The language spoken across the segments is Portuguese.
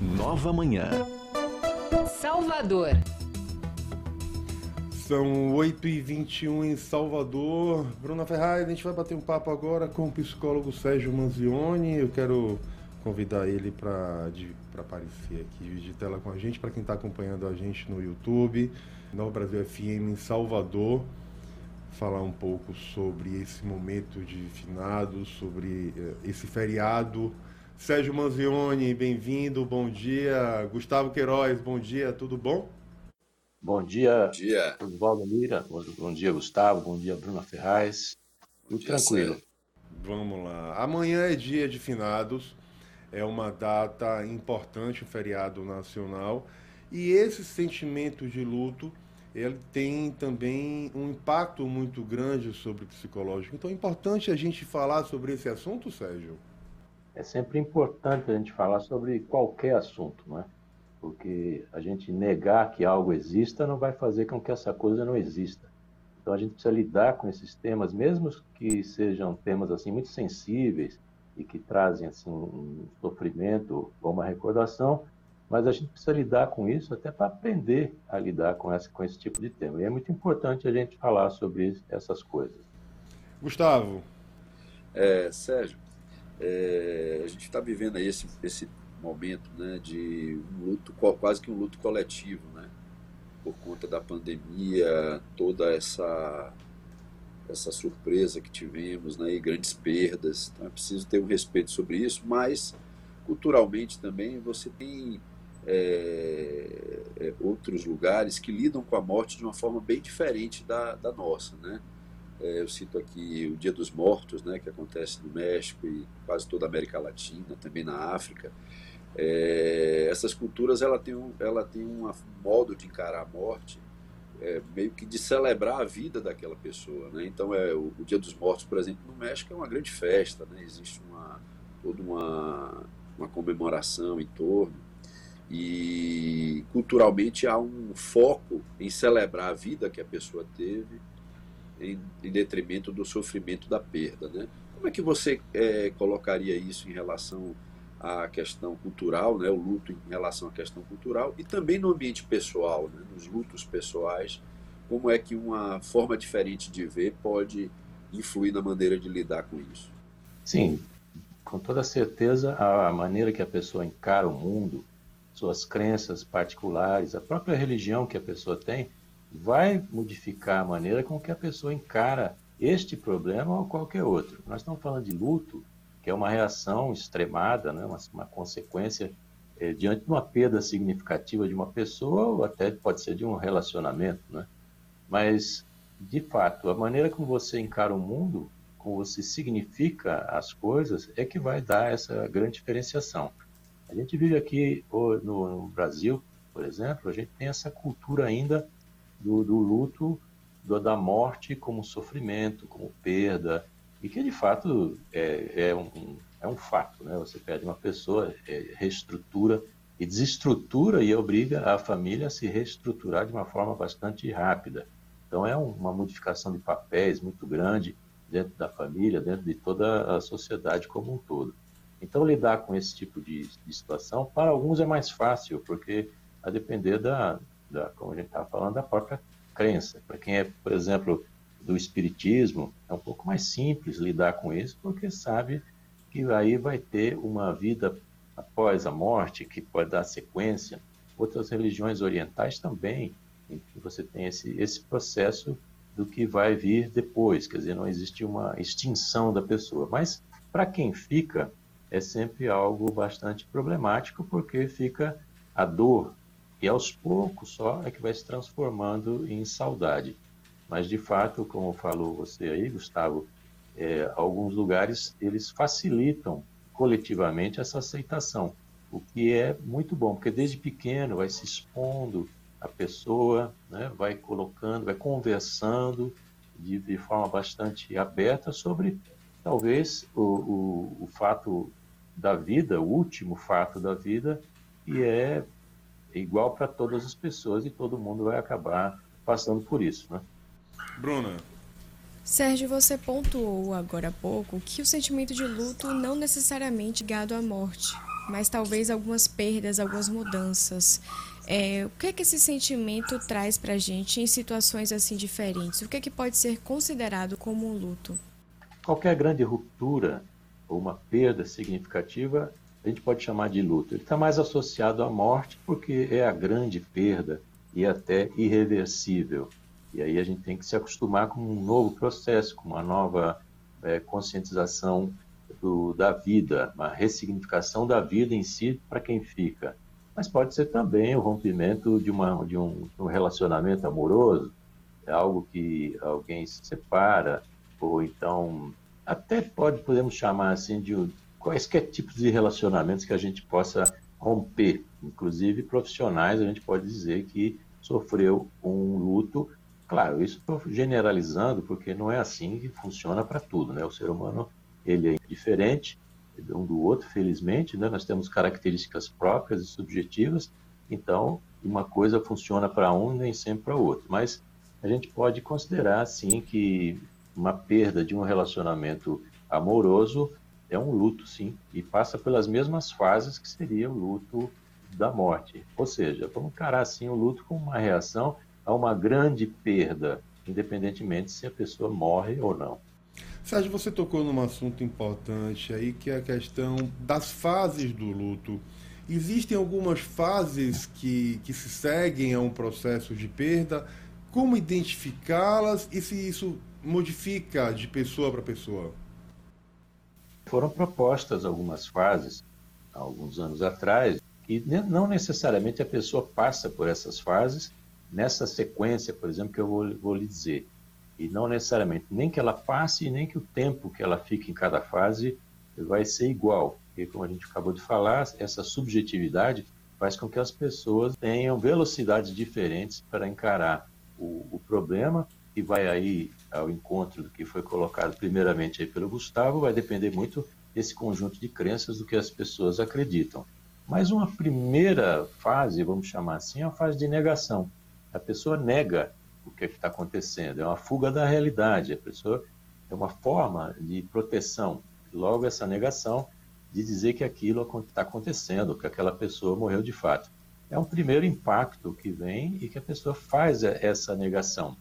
Nova Manhã. Salvador. São 8h21 em Salvador. Bruna Ferraz, a gente vai bater um papo agora com o psicólogo Sérgio Manzioni. Eu quero convidar ele para aparecer aqui de tela com a gente, para quem está acompanhando a gente no YouTube, Nova Brasil FM em Salvador falar um pouco sobre esse momento de finados, sobre uh, esse feriado. Sérgio Manzioni, bem-vindo, bom dia. Gustavo Queiroz, bom dia, tudo bom? Bom dia, bom dia. Bom dia, Gustavo, bom dia, Bruna Ferraz. Tudo tranquilo. Sérgio. Vamos lá. Amanhã é dia de finados, é uma data importante, um feriado nacional, e esse sentimento de luto ele tem também um impacto muito grande sobre o psicológico. Então é importante a gente falar sobre esse assunto, Sérgio? É sempre importante a gente falar sobre qualquer assunto, não é? Porque a gente negar que algo exista não vai fazer com que essa coisa não exista. Então a gente precisa lidar com esses temas, mesmo que sejam temas assim muito sensíveis e que trazem assim um sofrimento ou uma recordação, mas a gente precisa lidar com isso até para aprender a lidar com, essa, com esse tipo de tema. E é muito importante a gente falar sobre essas coisas. Gustavo. É, Sérgio, é, a gente está vivendo aí esse, esse momento né, de um luto, quase que um luto coletivo, né? Por conta da pandemia, toda essa essa surpresa que tivemos, né, e grandes perdas. Então é preciso ter um respeito sobre isso, mas culturalmente também você tem é, é, outros lugares que lidam com a morte de uma forma bem diferente da, da nossa, né? É, eu cito aqui o Dia dos Mortos, né, que acontece no México e quase toda a América Latina, também na África. É, essas culturas ela tem um, ela tem um modo de encarar a morte é, meio que de celebrar a vida daquela pessoa, né? Então é o, o, Dia dos Mortos, por exemplo, no México é uma grande festa, né? Existe uma toda uma uma comemoração em torno e culturalmente há um foco em celebrar a vida que a pessoa teve em, em detrimento do sofrimento da perda, né? Como é que você é, colocaria isso em relação à questão cultural, né? O luto em relação à questão cultural e também no ambiente pessoal, né? Nos lutos pessoais, como é que uma forma diferente de ver pode influir na maneira de lidar com isso? Sim, com toda certeza a maneira que a pessoa encara o mundo suas crenças particulares, a própria religião que a pessoa tem, vai modificar a maneira com que a pessoa encara este problema ou qualquer outro. Nós estamos falando de luto, que é uma reação extremada, né? uma, uma consequência é, diante de uma perda significativa de uma pessoa ou até pode ser de um relacionamento. Né? Mas, de fato, a maneira como você encara o mundo, como você significa as coisas, é que vai dar essa grande diferenciação. A gente vive aqui no, Brasil, por exemplo, a gente tem essa cultura ainda do, do luto, do, da morte como sofrimento, como perda, e que de fato é, é, um, é um fato, né? Você perde uma pessoa, é, reestrutura e desestrutura e obriga a família a se reestruturar de uma forma bastante rápida. Então é uma modificação de papéis muito grande dentro da família, dentro de toda a sociedade como um todo. Então, lidar com esse tipo de, de situação, para alguns é mais fácil, porque a depender da, da como a gente estava falando, da própria crença. Para quem é, por exemplo, do espiritismo, é um pouco mais simples lidar com isso, porque sabe que aí vai ter uma vida após a morte, que pode dar sequência. Outras religiões orientais também, em que você tem esse, esse processo do que vai vir depois, quer dizer, não existe uma extinção da pessoa. Mas, para quem fica, é sempre algo bastante problemático, porque fica a dor, e aos poucos só é que vai se transformando em saudade. Mas, de fato, como falou você aí, Gustavo, é, alguns lugares eles facilitam coletivamente essa aceitação, o que é muito bom, porque desde pequeno vai se expondo a pessoa, né, vai colocando, vai conversando de, de forma bastante aberta sobre talvez o, o, o fato da vida, o último fato da vida, e é igual para todas as pessoas e todo mundo vai acabar passando por isso, né? Bruna. Sérgio, você pontuou agora há pouco que o sentimento de luto não necessariamente ligado à morte. mas talvez algumas perdas, algumas mudanças. É, o que é que esse sentimento traz para a gente em situações assim diferentes? O que é que pode ser considerado como um luto? Qualquer grande ruptura ou uma perda significativa, a gente pode chamar de luto. Ele está mais associado à morte porque é a grande perda e até irreversível. E aí a gente tem que se acostumar com um novo processo, com uma nova é, conscientização do, da vida, uma ressignificação da vida em si para quem fica mas pode ser também o rompimento de, uma, de, um, de um relacionamento amoroso, é algo que alguém se separa, ou então até pode, podemos chamar assim de quaisquer tipos de relacionamentos que a gente possa romper, inclusive profissionais, a gente pode dizer que sofreu um luto. Claro, isso estou generalizando, porque não é assim que funciona para tudo, né? O ser humano ele é diferente, um do outro, felizmente, né? nós temos características próprias e subjetivas, então uma coisa funciona para um nem sempre para o outro. Mas a gente pode considerar, sim, que uma perda de um relacionamento amoroso é um luto, sim, e passa pelas mesmas fases que seria o luto da morte. Ou seja, vamos encarar, assim, o luto como uma reação a uma grande perda, independentemente se a pessoa morre ou não. Sérgio, você tocou num assunto importante aí, que é a questão das fases do luto. Existem algumas fases que, que se seguem a um processo de perda. Como identificá-las e se isso modifica de pessoa para pessoa? Foram propostas algumas fases, há alguns anos atrás, e não necessariamente a pessoa passa por essas fases nessa sequência, por exemplo, que eu vou, vou lhe dizer. E não necessariamente nem que ela passe, nem que o tempo que ela fique em cada fase vai ser igual. Porque, como a gente acabou de falar, essa subjetividade faz com que as pessoas tenham velocidades diferentes para encarar o, o problema e vai aí ao encontro do que foi colocado primeiramente aí pelo Gustavo, vai depender muito desse conjunto de crenças do que as pessoas acreditam. Mas uma primeira fase, vamos chamar assim, é a fase de negação. A pessoa nega o que é está acontecendo. É uma fuga da realidade. A pessoa é uma forma de proteção. Logo, essa negação de dizer que aquilo está acontecendo, que aquela pessoa morreu de fato. É um primeiro impacto que vem e que a pessoa faz essa negação.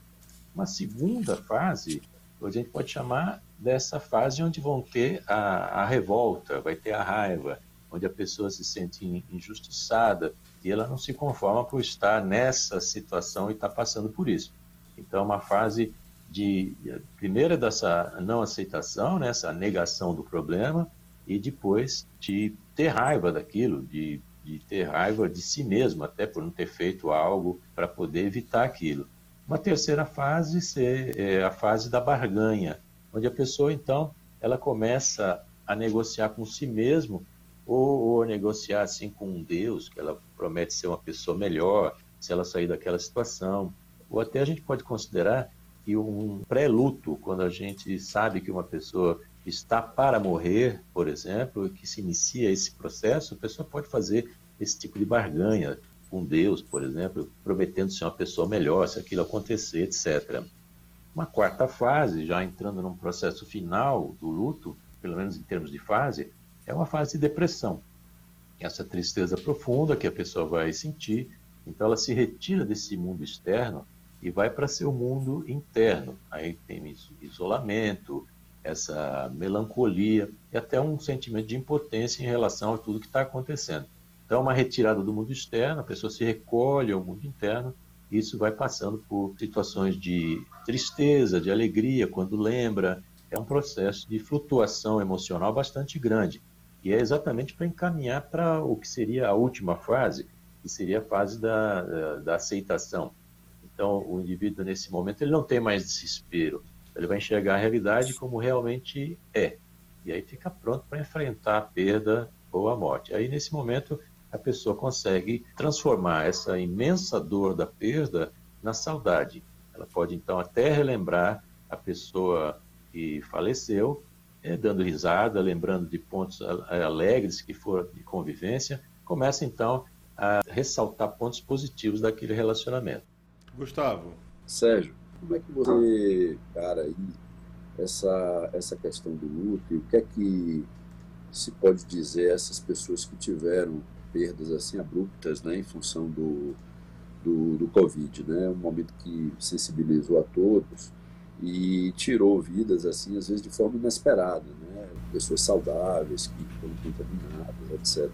Uma segunda fase, a gente pode chamar dessa fase onde vão ter a, a revolta, vai ter a raiva, onde a pessoa se sente injustiçada, e ela não se conforma por estar nessa situação e estar tá passando por isso. Então, é uma fase de, primeira, dessa não aceitação, né, essa negação do problema, e depois de ter raiva daquilo, de, de ter raiva de si mesmo, até por não ter feito algo para poder evitar aquilo. Uma terceira fase é a fase da barganha, onde a pessoa, então, ela começa a negociar com si mesmo ou, ou negociar assim com um Deus, que ela promete ser uma pessoa melhor se ela sair daquela situação. Ou até a gente pode considerar que um pré-luto, quando a gente sabe que uma pessoa está para morrer, por exemplo, que se inicia esse processo, a pessoa pode fazer esse tipo de barganha com Deus, por exemplo, prometendo ser uma pessoa melhor se aquilo acontecer, etc. Uma quarta fase, já entrando num processo final do luto, pelo menos em termos de fase, é uma fase de depressão. Essa tristeza profunda que a pessoa vai sentir, então ela se retira desse mundo externo e vai para seu mundo interno. Aí tem isolamento, essa melancolia e até um sentimento de impotência em relação a tudo que está acontecendo. Então, uma retirada do mundo externo, a pessoa se recolhe ao mundo interno, e isso vai passando por situações de tristeza, de alegria, quando lembra. É um processo de flutuação emocional bastante grande. E é exatamente para encaminhar para o que seria a última fase, que seria a fase da, da, da aceitação. Então, o indivíduo, nesse momento, ele não tem mais desespero. Ele vai enxergar a realidade como realmente é. E aí fica pronto para enfrentar a perda ou a morte. Aí, nesse momento, a pessoa consegue transformar essa imensa dor da perda na saudade. Ela pode, então, até relembrar a pessoa que faleceu, é, dando risada, lembrando de pontos alegres que foram de convivência, começa, então, a ressaltar pontos positivos daquele relacionamento. Gustavo. Sérgio, como é que você, cara, aí essa, essa questão do luto e o que é que se pode dizer essas pessoas que tiveram perdas assim abruptas, né, em função do, do, do Covid, né, um momento que sensibilizou a todos e tirou vidas assim às vezes de forma inesperada, né, pessoas saudáveis que foram contaminadas, etc.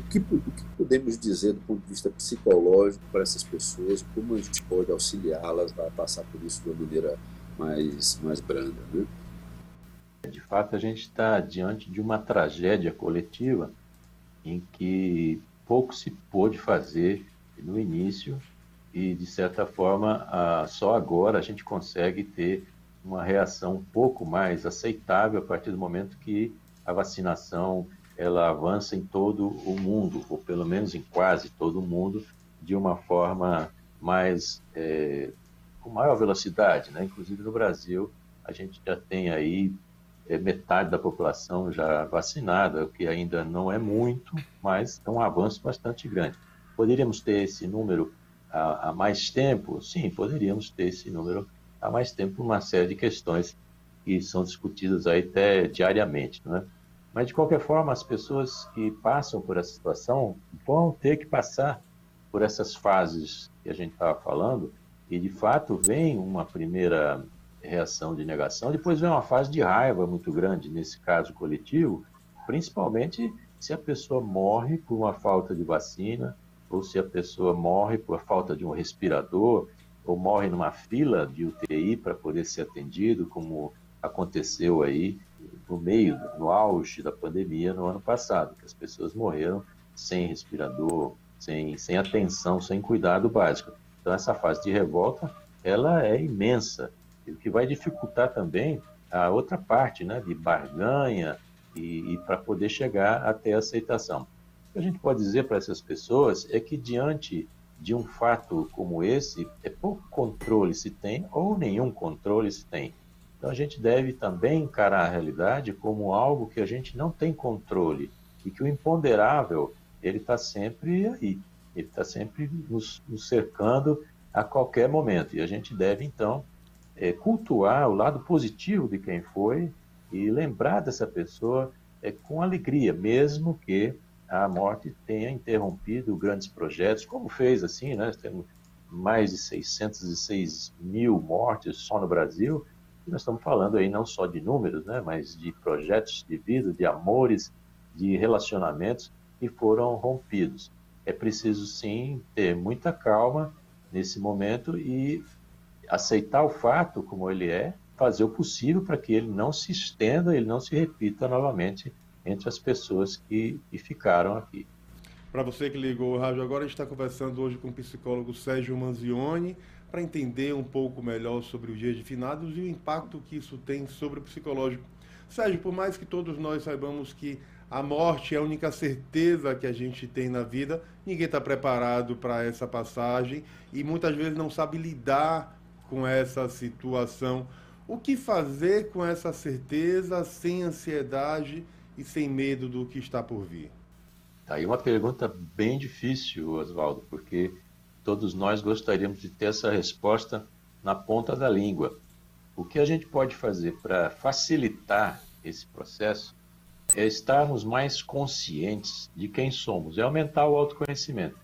O que, o que podemos dizer do ponto de vista psicológico para essas pessoas? Como a gente pode auxiliá-las a passar por isso de uma maneira mais mais branda, né? De fato, a gente está diante de uma tragédia coletiva em que pouco se pôde fazer no início e, de certa forma, só agora a gente consegue ter uma reação um pouco mais aceitável a partir do momento que a vacinação ela avança em todo o mundo, ou pelo menos em quase todo o mundo, de uma forma mais é, com maior velocidade, né? Inclusive no Brasil a gente já tem aí é, metade da população já vacinada, o que ainda não é muito, mas é um avanço bastante grande. Poderíamos ter esse número há, há mais tempo? Sim, poderíamos ter esse número há mais tempo, uma série de questões que são discutidas aí até diariamente, não é? Mas, de qualquer forma, as pessoas que passam por essa situação vão ter que passar por essas fases que a gente estava falando, e, de fato, vem uma primeira reação de negação. Depois vem uma fase de raiva muito grande, nesse caso coletivo, principalmente se a pessoa morre por uma falta de vacina, ou se a pessoa morre por falta de um respirador, ou morre numa fila de UTI para poder ser atendido, como aconteceu aí no meio, no auge da pandemia no ano passado, que as pessoas morreram sem respirador, sem, sem atenção, sem cuidado básico. Então essa fase de revolta, ela é imensa o que vai dificultar também a outra parte, né, de barganha e, e para poder chegar até a aceitação. O que a gente pode dizer para essas pessoas é que diante de um fato como esse, é pouco controle se tem ou nenhum controle se tem. Então a gente deve também encarar a realidade como algo que a gente não tem controle e que o imponderável ele está sempre aí, ele está sempre nos, nos cercando a qualquer momento e a gente deve então é, cultuar o lado positivo de quem foi e lembrar dessa pessoa é, com alegria, mesmo que a morte tenha interrompido grandes projetos, como fez assim, né? Temos mais de 606 mil mortes só no Brasil. E nós estamos falando aí não só de números, né? Mas de projetos de vida, de amores, de relacionamentos que foram rompidos. É preciso sim ter muita calma nesse momento e aceitar o fato como ele é, fazer o possível para que ele não se estenda, ele não se repita novamente entre as pessoas que, que ficaram aqui. Para você que ligou o rádio agora, a gente está conversando hoje com o psicólogo Sérgio Manzioni para entender um pouco melhor sobre os dias de finados e o impacto que isso tem sobre o psicológico. Sérgio, por mais que todos nós saibamos que a morte é a única certeza que a gente tem na vida, ninguém está preparado para essa passagem e muitas vezes não sabe lidar com essa situação. O que fazer com essa certeza, sem ansiedade e sem medo do que está por vir? Tá aí uma pergunta bem difícil, Oswaldo, porque todos nós gostaríamos de ter essa resposta na ponta da língua. O que a gente pode fazer para facilitar esse processo é estarmos mais conscientes de quem somos, é aumentar o autoconhecimento.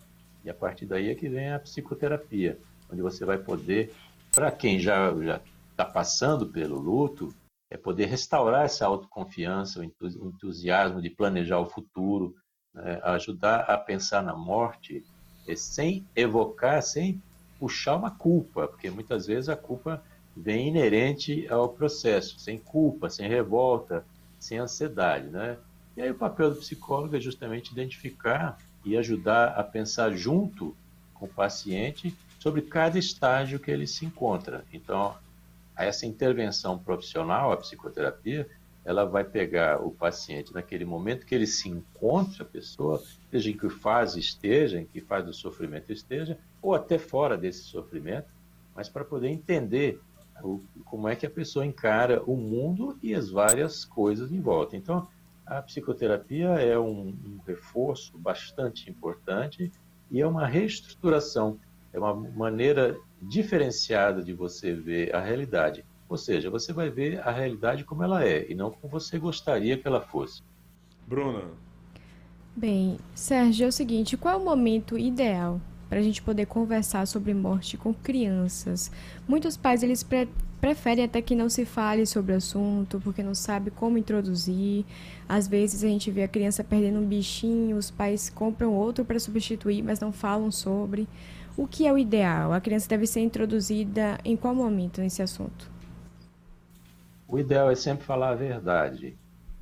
E a partir daí é que vem a psicoterapia, onde você vai poder para quem já está passando pelo luto, é poder restaurar essa autoconfiança, o entusiasmo de planejar o futuro, né? ajudar a pensar na morte, é, sem evocar, sem puxar uma culpa, porque muitas vezes a culpa vem inerente ao processo, sem culpa, sem revolta, sem ansiedade, né? E aí o papel do psicólogo é justamente identificar e ajudar a pensar junto com o paciente sobre cada estágio que ele se encontra. Então, essa intervenção profissional, a psicoterapia, ela vai pegar o paciente naquele momento que ele se encontra, a pessoa, seja em que fase esteja, em que fase do sofrimento esteja, ou até fora desse sofrimento, mas para poder entender o, como é que a pessoa encara o mundo e as várias coisas em volta. Então, a psicoterapia é um, um reforço bastante importante e é uma reestruturação é uma maneira diferenciada de você ver a realidade. Ou seja, você vai ver a realidade como ela é e não como você gostaria que ela fosse. Bruna. Bem, Sérgio, é o seguinte: qual é o momento ideal para a gente poder conversar sobre morte com crianças? Muitos pais eles pre preferem até que não se fale sobre o assunto porque não sabe como introduzir. Às vezes a gente vê a criança perdendo um bichinho, os pais compram outro para substituir, mas não falam sobre. O que é o ideal? A criança deve ser introduzida em qual momento nesse assunto? O ideal é sempre falar a verdade.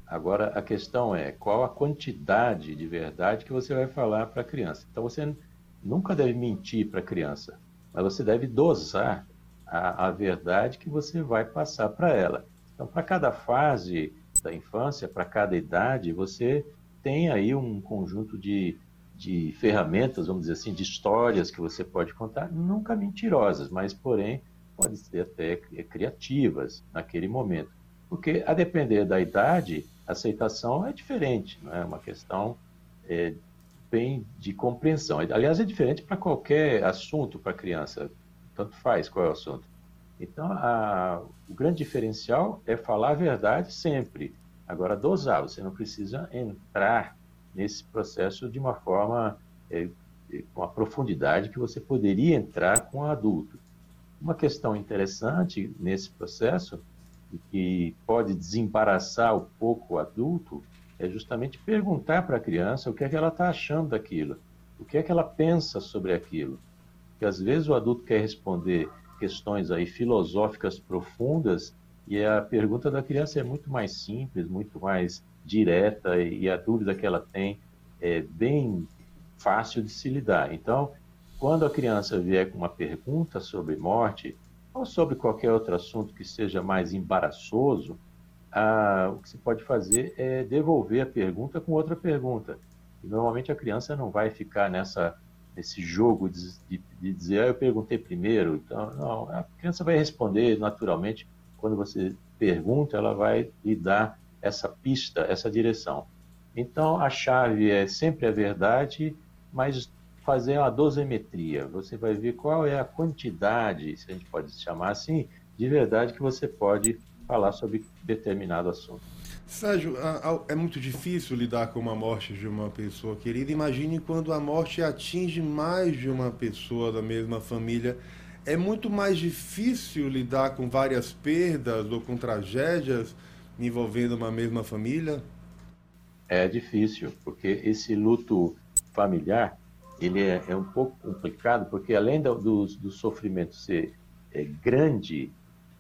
Agora, a questão é qual a quantidade de verdade que você vai falar para a criança. Então, você nunca deve mentir para a criança, mas você deve dosar a, a verdade que você vai passar para ela. Então, para cada fase da infância, para cada idade, você tem aí um conjunto de, de ferramentas, vamos dizer assim, de histórias que você pode contar, nunca mentirosas, mas, porém, podem ser até criativas naquele momento. Porque, a depender da idade, a aceitação é diferente, não é uma questão é, bem de compreensão. Aliás, é diferente para qualquer assunto para criança, tanto faz qual é o assunto. Então, a, o grande diferencial é falar a verdade sempre. Agora, dosar, você não precisa entrar nesse processo de uma forma, é, é com a profundidade que você poderia entrar com o adulto. Uma questão interessante nesse processo, e que pode desembaraçar um pouco o adulto, é justamente perguntar para a criança o que é que ela está achando daquilo, o que é que ela pensa sobre aquilo. Porque às vezes o adulto quer responder questões aí filosóficas profundas e a pergunta da criança é muito mais simples, muito mais direta e a dúvida que ela tem é bem fácil de se lidar. Então, quando a criança vier com uma pergunta sobre morte, ou sobre qualquer outro assunto que seja mais embaraçoso, o que se pode fazer é devolver a pergunta com outra pergunta. E normalmente a criança não vai ficar nessa nesse jogo de, de, de dizer, ah, eu perguntei primeiro. Então, não, a criança vai responder naturalmente. Quando você pergunta, ela vai lhe dar essa pista, essa direção. Então, a chave é sempre a verdade, mas fazer uma dosimetria. Você vai ver qual é a quantidade, se a gente pode chamar assim, de verdade que você pode falar sobre determinado assunto. Sérgio, é muito difícil lidar com a morte de uma pessoa querida. Imagine quando a morte atinge mais de uma pessoa da mesma família. É muito mais difícil lidar com várias perdas ou com tragédias envolvendo uma mesma família? É difícil, porque esse luto familiar ele é, é um pouco complicado, porque além do, do, do sofrimento ser é, grande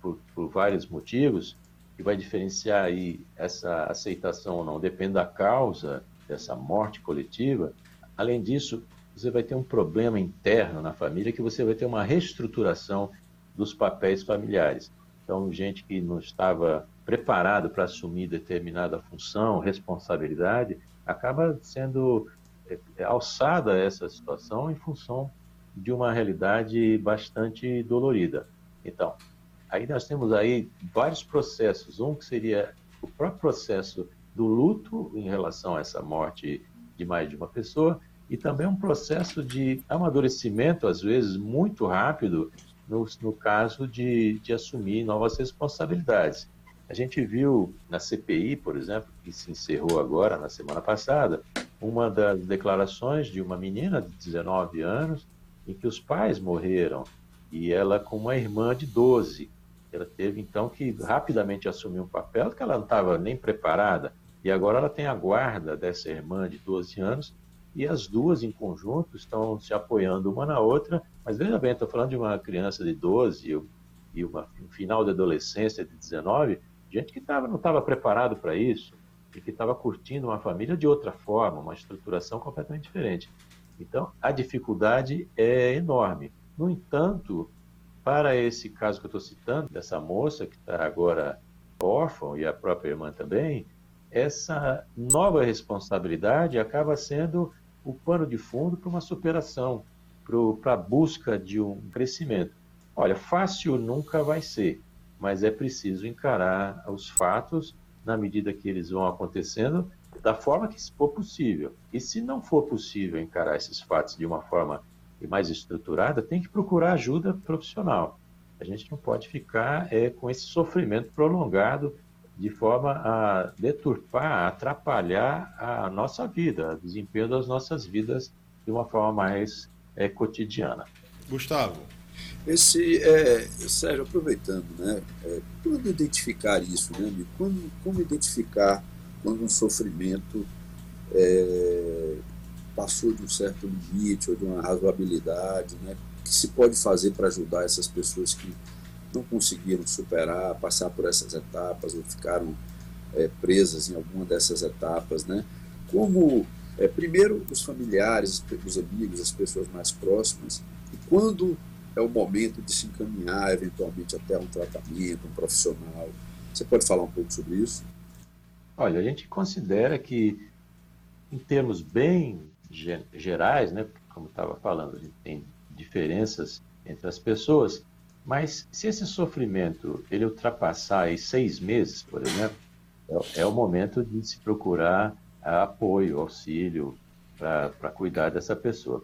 por, por, vários motivos, que vai diferenciar aí essa aceitação ou não, depende da causa dessa morte coletiva. Além disso, você vai ter um problema interno na família que você vai ter uma reestruturação dos papéis familiares. Então, gente que não estava preparado para assumir determinada função, responsabilidade, acaba sendo é, é alçada essa situação em função de uma realidade bastante dolorida. Então, aí nós temos aí vários processos. Um que seria o próprio processo do luto em relação a essa morte de mais de uma pessoa e também um processo de amadurecimento, às vezes muito rápido, no, no caso de, de assumir novas responsabilidades. A gente viu na CPI, por exemplo, que se encerrou agora na semana passada, uma das declarações de uma menina de 19 anos em que os pais morreram e ela com uma irmã de 12. Ela teve então que rapidamente assumir um papel que ela não estava nem preparada e agora ela tem a guarda dessa irmã de 12 anos e as duas em conjunto estão se apoiando uma na outra. Mas veja bem, estou falando de uma criança de 12 e uma, um final de adolescência de 19, gente que tava, não estava preparado para isso e que estava curtindo uma família de outra forma, uma estruturação completamente diferente. Então, a dificuldade é enorme. No entanto, para esse caso que eu estou citando, dessa moça que está agora órfã e a própria irmã também, essa nova responsabilidade acaba sendo o pano de fundo para uma superação, para a busca de um crescimento. Olha, fácil nunca vai ser, mas é preciso encarar os fatos na medida que eles vão acontecendo, da forma que for possível. E se não for possível encarar esses fatos de uma forma mais estruturada, tem que procurar ajuda profissional. A gente não pode ficar é, com esse sofrimento prolongado de forma a deturpar, a atrapalhar a nossa vida, o desempenho das nossas vidas de uma forma mais é, cotidiana. Gustavo. Esse, é, Sérgio, aproveitando, né, é, quando identificar isso, né? Quando, como identificar quando um sofrimento é, passou de um certo limite ou de uma razoabilidade, né? O que se pode fazer para ajudar essas pessoas que não conseguiram superar, passar por essas etapas ou ficaram é, presas em alguma dessas etapas, né? Como, é, primeiro, os familiares, os amigos, as pessoas mais próximas, e quando é o momento de se encaminhar eventualmente até um tratamento, um profissional. Você pode falar um pouco sobre isso? Olha, a gente considera que, em termos bem gerais, né, como estava falando, a gente tem diferenças entre as pessoas, mas se esse sofrimento ele ultrapassar aí seis meses, por exemplo, é, é o momento de se procurar apoio, auxílio para cuidar dessa pessoa.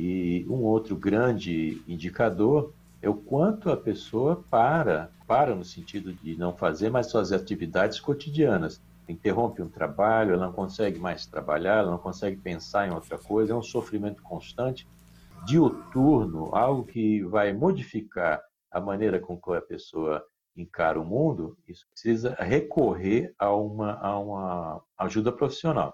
E um outro grande indicador é o quanto a pessoa para, para no sentido de não fazer mais suas atividades cotidianas. Interrompe um trabalho, ela não consegue mais trabalhar, ela não consegue pensar em outra coisa, é um sofrimento constante, diuturno, algo que vai modificar a maneira com que a pessoa encara o mundo, isso precisa recorrer a uma, a uma ajuda profissional,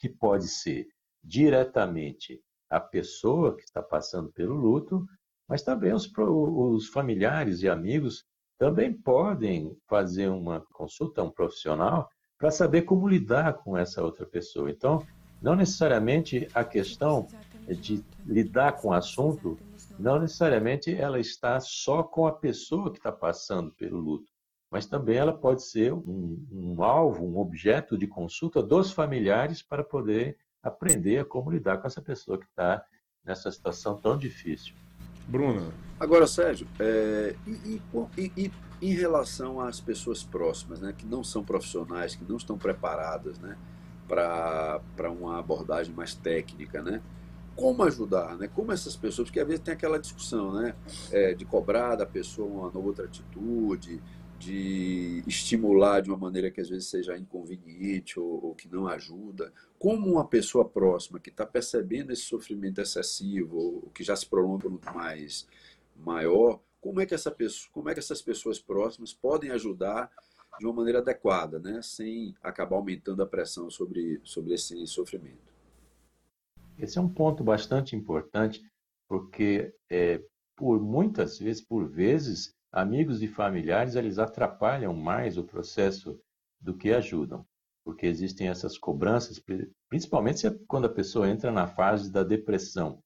que pode ser diretamente a pessoa que está passando pelo luto, mas também os, os familiares e amigos também podem fazer uma consulta a um profissional para saber como lidar com essa outra pessoa. Então, não necessariamente a questão de lidar com o assunto não necessariamente ela está só com a pessoa que está passando pelo luto, mas também ela pode ser um, um alvo, um objeto de consulta dos familiares para poder aprender a como lidar com essa pessoa que está nessa situação tão difícil. Bruna. Agora, Sérgio, é, e, e, e, em relação às pessoas próximas, né, que não são profissionais, que não estão preparadas né, para uma abordagem mais técnica, né? como ajudar, né? Como essas pessoas, porque às vezes tem aquela discussão, né? É, de cobrar da pessoa uma outra atitude, de estimular de uma maneira que às vezes seja inconveniente ou, ou que não ajuda. Como uma pessoa próxima que está percebendo esse sofrimento excessivo ou que já se prolonga muito mais maior, como é que essa pessoa, como é que essas pessoas próximas podem ajudar de uma maneira adequada, né? Sem acabar aumentando a pressão sobre sobre esse sofrimento. Esse é um ponto bastante importante, porque é, por muitas vezes, por vezes, amigos e familiares eles atrapalham mais o processo do que ajudam, porque existem essas cobranças, principalmente quando a pessoa entra na fase da depressão.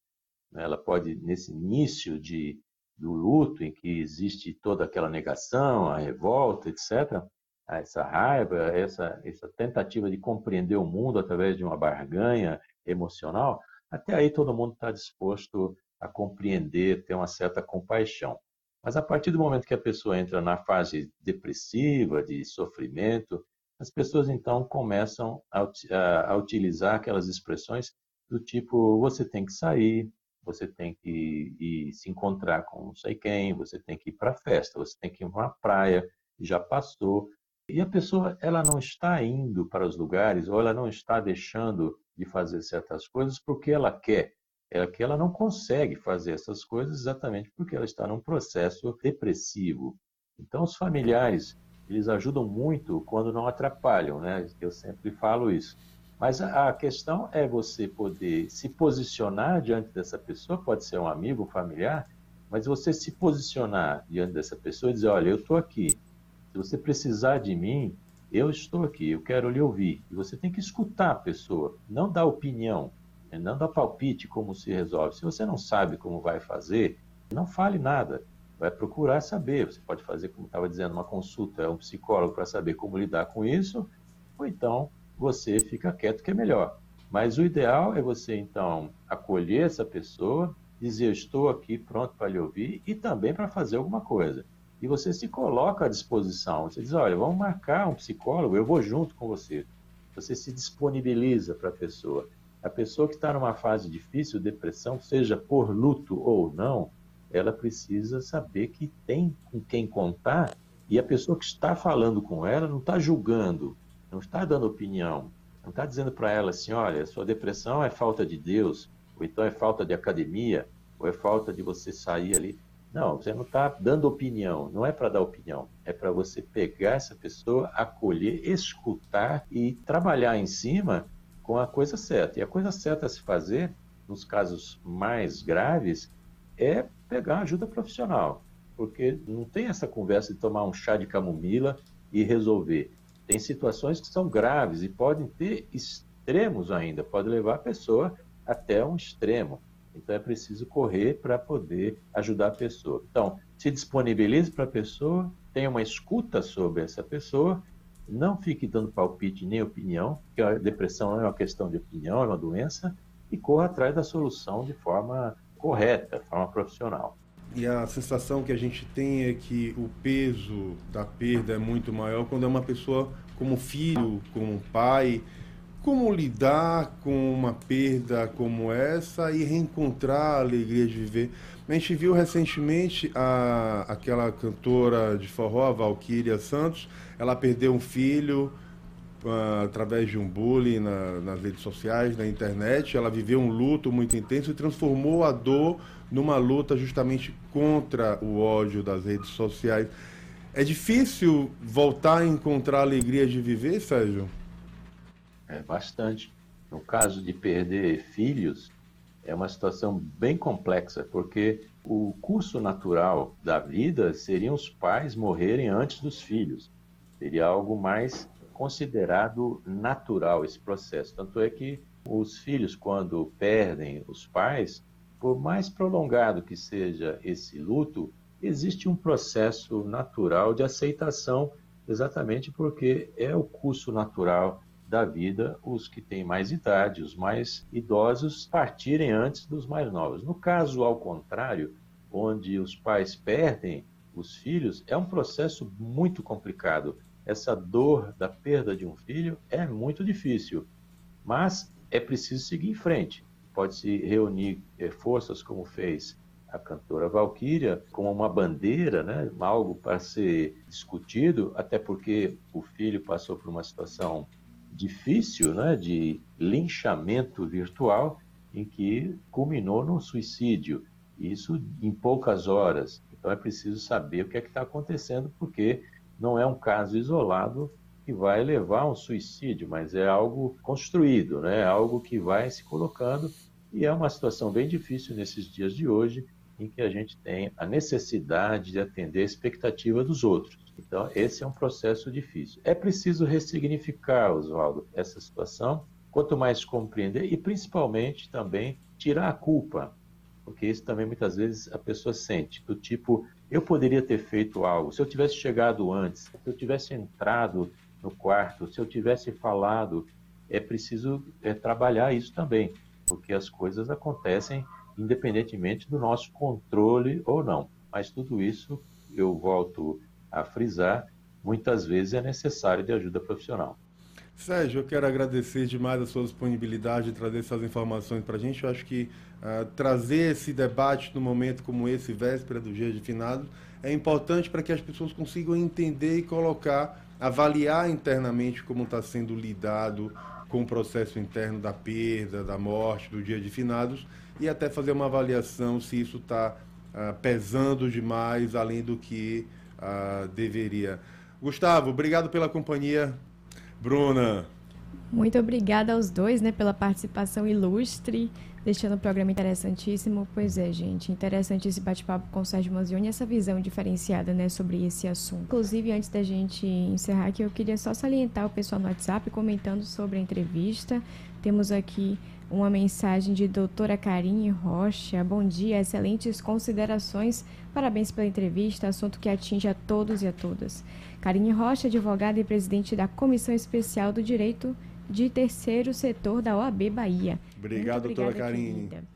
Né? Ela pode, nesse início de, do luto, em que existe toda aquela negação, a revolta, etc., essa raiva, essa, essa tentativa de compreender o mundo através de uma barganha emocional, até aí todo mundo está disposto a compreender, ter uma certa compaixão. Mas a partir do momento que a pessoa entra na fase depressiva, de sofrimento, as pessoas então começam a, a, a utilizar aquelas expressões do tipo: você tem que sair, você tem que ir se encontrar com não sei quem, você tem que ir para a festa, você tem que ir para praia, já passou. E a pessoa ela não está indo para os lugares ou ela não está deixando de fazer certas coisas porque ela quer. É que ela não consegue fazer essas coisas exatamente porque ela está num processo depressivo. Então, os familiares, eles ajudam muito quando não atrapalham, né? Eu sempre falo isso. Mas a questão é você poder se posicionar diante dessa pessoa, pode ser um amigo, um familiar, mas você se posicionar diante dessa pessoa e dizer: olha, eu estou aqui. Se você precisar de mim, eu estou aqui, eu quero lhe ouvir. E você tem que escutar a pessoa, não dar opinião? Não dar palpite como se resolve. Se você não sabe como vai fazer, não fale nada. Vai procurar saber. Você pode fazer, como estava dizendo, uma consulta a um psicólogo para saber como lidar com isso, ou então você fica quieto, que é melhor. Mas o ideal é você, então, acolher essa pessoa, dizer: Estou aqui pronto para lhe ouvir e também para fazer alguma coisa e você se coloca à disposição. Você diz: olha, vamos marcar um psicólogo, eu vou junto com você. Você se disponibiliza para a pessoa. A pessoa que está numa fase difícil, depressão, seja por luto ou não, ela precisa saber que tem com quem contar E a pessoa que está falando com ela não está julgando, não está dando opinião, não está dizendo para ela assim, olha, sua depressão é falta de Deus, ou então é falta de academia, ou é falta de você sair ali. Não, você não está dando opinião, não é para dar opinião, é para você pegar essa pessoa, acolher, escutar e trabalhar em cima com a coisa certa. E a coisa certa a se fazer, nos casos mais graves, é pegar ajuda profissional, porque não tem essa conversa de tomar um chá de camomila e resolver. Tem situações que são graves e podem ter extremos ainda, pode levar a pessoa até um extremo. Então é preciso correr para poder ajudar a pessoa. Então, se disponibilize para a pessoa, tenha uma escuta sobre essa pessoa, não fique dando palpite nem opinião, porque a depressão é uma questão de opinião, é uma doença, e corra atrás da solução de forma correta, de forma profissional. E a sensação que a gente tem é que o peso da perda é muito maior quando é uma pessoa como filho, como pai, como lidar com uma perda como essa e reencontrar a alegria de viver? A gente viu recentemente a, aquela cantora de forró, a Valquíria Santos, ela perdeu um filho uh, através de um bullying na, nas redes sociais, na internet. Ela viveu um luto muito intenso e transformou a dor numa luta justamente contra o ódio das redes sociais. É difícil voltar a encontrar a alegria de viver, Sérgio? É bastante. No caso de perder filhos, é uma situação bem complexa, porque o curso natural da vida seriam os pais morrerem antes dos filhos. Seria algo mais considerado natural esse processo. Tanto é que os filhos, quando perdem os pais, por mais prolongado que seja esse luto, existe um processo natural de aceitação, exatamente porque é o curso natural da vida os que têm mais idade, os mais idosos, partirem antes dos mais novos. No caso, ao contrário, onde os pais perdem os filhos, é um processo muito complicado. Essa dor da perda de um filho é muito difícil, mas é preciso seguir em frente. Pode-se reunir é, forças, como fez a cantora Valquíria, como uma bandeira, né, algo para ser discutido, até porque o filho passou por uma situação difícil né, de linchamento virtual em que culminou no suicídio. Isso em poucas horas. Então é preciso saber o que é que está acontecendo, porque não é um caso isolado que vai levar a um suicídio, mas é algo construído, né? algo que vai se colocando e é uma situação bem difícil nesses dias de hoje, em que a gente tem a necessidade de atender a expectativa dos outros. Então, esse é um processo difícil. É preciso ressignificar, Oswaldo, essa situação, quanto mais compreender e, principalmente, também tirar a culpa, porque isso também muitas vezes a pessoa sente, do tipo, eu poderia ter feito algo, se eu tivesse chegado antes, se eu tivesse entrado no quarto, se eu tivesse falado, é preciso é, trabalhar isso também, porque as coisas acontecem independentemente do nosso controle ou não. Mas tudo isso eu volto a frisar, muitas vezes é necessário de ajuda profissional. Sérgio, eu quero agradecer demais a sua disponibilidade de trazer essas informações para a gente. Eu acho que uh, trazer esse debate num momento como esse, véspera do dia de finados, é importante para que as pessoas consigam entender e colocar, avaliar internamente como está sendo lidado com o processo interno da perda, da morte, do dia de finados, e até fazer uma avaliação se isso está uh, pesando demais, além do que uh, deveria. Gustavo, obrigado pela companhia. Bruna. Muito obrigada aos dois, né, pela participação ilustre, deixando o programa interessantíssimo. Pois é, gente, interessante esse bate-papo com o Sérgio Manzioni e essa visão diferenciada, né, sobre esse assunto. Inclusive, antes da gente encerrar aqui, eu queria só salientar o pessoal no WhatsApp comentando sobre a entrevista. Temos aqui uma mensagem de doutora Karine Rocha. Bom dia, excelentes considerações. Parabéns pela entrevista, assunto que atinge a todos e a todas. Karine Rocha, advogada e presidente da Comissão Especial do Direito de Terceiro Setor da OAB Bahia. Obrigado, doutora Karine. Querida.